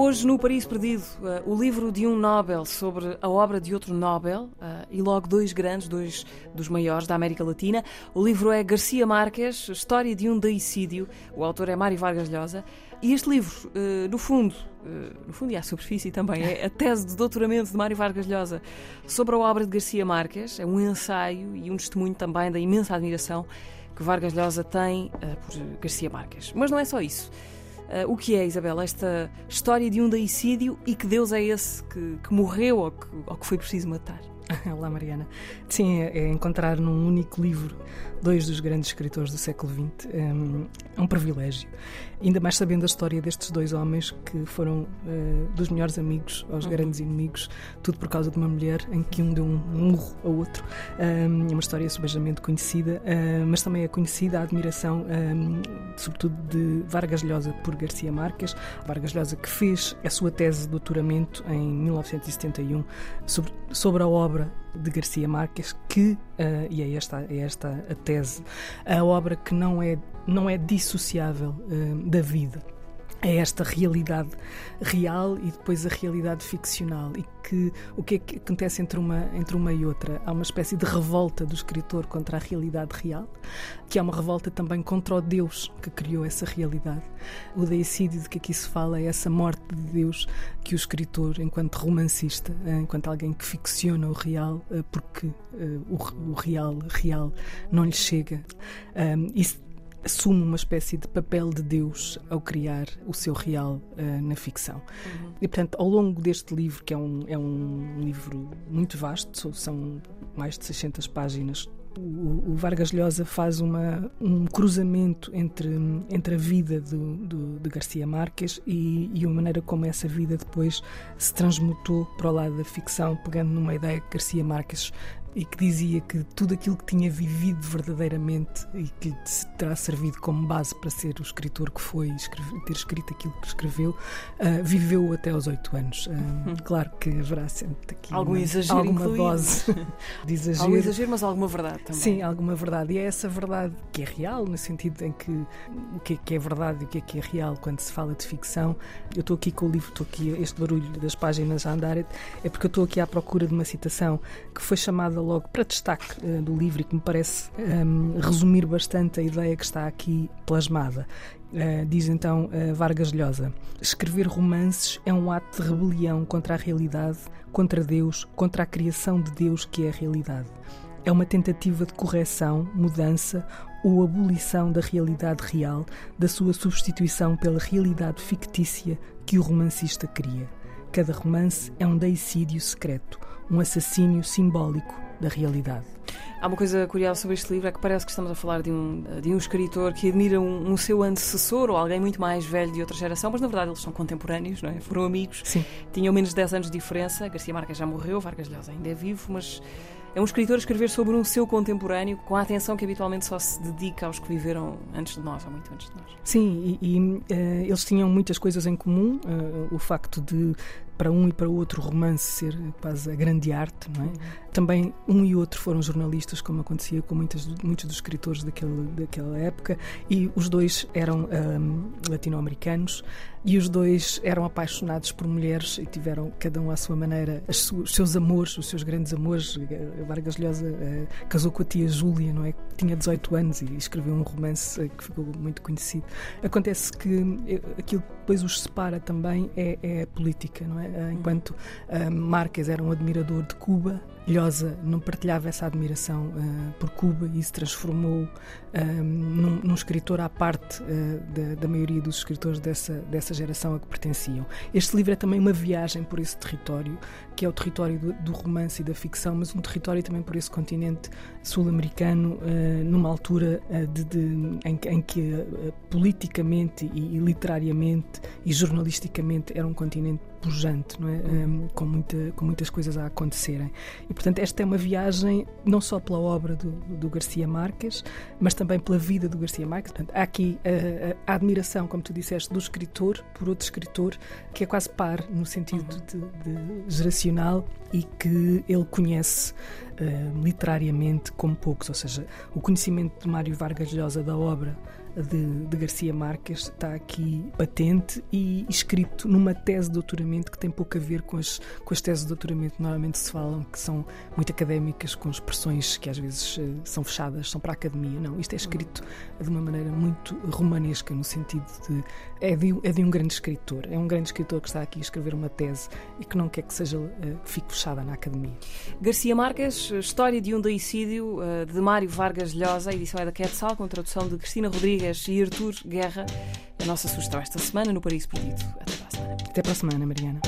Hoje, no Paris Perdido, uh, o livro de um Nobel sobre a obra de outro Nobel, uh, e logo dois grandes, dois dos maiores da América Latina. O livro é Garcia Marques, História de um Deicídio. O autor é Mário Vargas Llosa. E este livro, uh, no fundo, no fundo e à superfície também, é a tese de doutoramento de Mário Vargas Llosa sobre a obra de Garcia Marques. É um ensaio e um testemunho também da imensa admiração que Vargas Llosa tem por Garcia Marques. Mas não é só isso. Uh, o que é, Isabel, esta história de um deicídio e que Deus é esse que, que morreu ou que, ou que foi preciso matar? Olá, Mariana. Sim, é, é encontrar num único livro dois dos grandes escritores do século XX. Um, é um privilégio. Ainda mais sabendo a história destes dois homens que foram uh, dos melhores amigos aos uhum. grandes inimigos, tudo por causa de uma mulher em que um deu um murro ao outro. Um, é uma história subejamente conhecida, uh, mas também é conhecida a admiração, um, sobretudo de Vargas Llosa por Garcia Marques. Vargas Llosa que fez a sua tese de doutoramento em 1971 sobre, sobre a obra de Garcia Marques, que, uh, e é esta, é esta a tese, a obra que não é, não é dissociável uh, da vida é esta realidade real e depois a realidade ficcional. E que o que é que acontece entre uma entre uma e outra? Há uma espécie de revolta do escritor contra a realidade real que é uma revolta também contra o Deus que criou essa realidade. O deicídio de que aqui se fala é essa morte de Deus que o escritor enquanto romancista enquanto alguém que ficciona o real eh, porque eh, o real real não lhe chega. Isso assume uma espécie de papel de Deus ao criar o seu real uh, na ficção. Uhum. E, portanto, ao longo deste livro, que é um, é um livro muito vasto, são mais de 600 páginas, o, Vargas Llosa faz uma, um cruzamento entre, entre a vida do, do, de Garcia Marques e, e a maneira como essa vida depois se transmutou para o lado da ficção, pegando numa ideia que Garcia Marques e que dizia que tudo aquilo que tinha vivido verdadeiramente e que lhe terá servido como base para ser o escritor que foi, escrever, ter escrito aquilo que escreveu, uh, viveu até aos oito anos. Uh, claro que haverá sempre aqui algum uma, exagero alguma incluído. dose de exagero. Algum exagero, mas alguma verdade também. Sim, alguma verdade. E é essa verdade que é real, no sentido em que o que é que é verdade e o que é que é real quando se fala de ficção. Eu estou aqui com o livro, estou aqui, este barulho das páginas a andar, é porque eu estou aqui à procura de uma citação que foi chamada logo para destaque uh, do livro e que me parece um, ehm, resumir bastante a ideia que está aqui plasmada. Uh, diz então uh, Vargas Llosa: Escrever romances é um ato de rebelião contra a realidade, contra Deus, contra a criação de Deus que é a realidade. É uma tentativa de correção, mudança ou abolição da realidade real, da sua substituição pela realidade fictícia que o romancista cria. Cada romance é um deicídio secreto, um assassínio simbólico da realidade. Há uma coisa curiosa sobre este livro, é que parece que estamos a falar de um, de um escritor que admira um, um, seu antecessor ou alguém muito mais velho de outra geração, mas na verdade eles são contemporâneos, não é? foram amigos, Sim. tinham menos de 10 anos de diferença. Garcia Marques já morreu, Vargas Llosa ainda é vivo, mas é um escritor a escrever sobre um seu contemporâneo com a atenção que habitualmente só se dedica aos que viveram antes de nós, ou muito antes de nós. Sim, e, e uh, eles tinham muitas coisas em comum. Uh, o facto de para um e para outro romance ser quase a grande arte, não é? Também um e outro foram jornalistas, como acontecia com muitas, muitos dos escritores daquele, daquela época, e os dois eram um, latino-americanos e os dois eram apaixonados por mulheres e tiveram cada um à sua maneira os seus amores, os seus grandes amores. Vargas Llosa uh, casou com a tia Júlia, não é? Tinha 18 anos e escreveu um romance uh, que ficou muito conhecido. Acontece que uh, aquilo que depois os separa também é, é a política, não é? Eh, enquanto uh, Marques era um admirador de Cuba, Lhosa não partilhava essa admiração uh, por Cuba e se transformou uh, num, num, escritor à parte da, da, maioria dos escritores dessa, dessa geração a que pertenciam. Este livro é também uma viagem por esse território, que é o território do, do romance e da ficção, mas um território também por esse continente sul-americano, numa altura de, de, em, em, que politicamente e, e literariamente e jornalisticamente era um continente pujante, não é? Um, com, muita, com muitas coisas a acontecerem. E, portanto, esta é uma viagem não só pela obra do, do Garcia Marques, mas também pela vida do Garcia Marques. Portanto, há aqui a, a, admiração, como tu disseste, do escritor por outro escritor que é quase par no sentido de, de geracional e que ele conhece uh, literariamente como poucos, ou seja, o conhecimento de Mário Vargas Llosa da obra de, de, Garcia Marques está aqui patente e escrito numa tese de doutoramento que tem pouco a ver com as, com as teses de doutoramento que normalmente se falam, que são muito académicas, com expressões que às vezes uh, são fechadas, são para a academia. Não, isto é escrito de uma maneira muito romanesca, no sentido de é, de. é de um grande escritor. É um grande escritor que está aqui a escrever uma tese e que não quer que seja uh, fique fechada na academia. Garcia Marques, História de um Deicídio, uh, de Mário Vargas Llosa, edição é da Quetzal, com tradução de Cristina Rodrigues e Artur Guerra. A nossa sugestão esta semana no Paraíso Perdido. Até para a semana. Até para a semana, Mariana.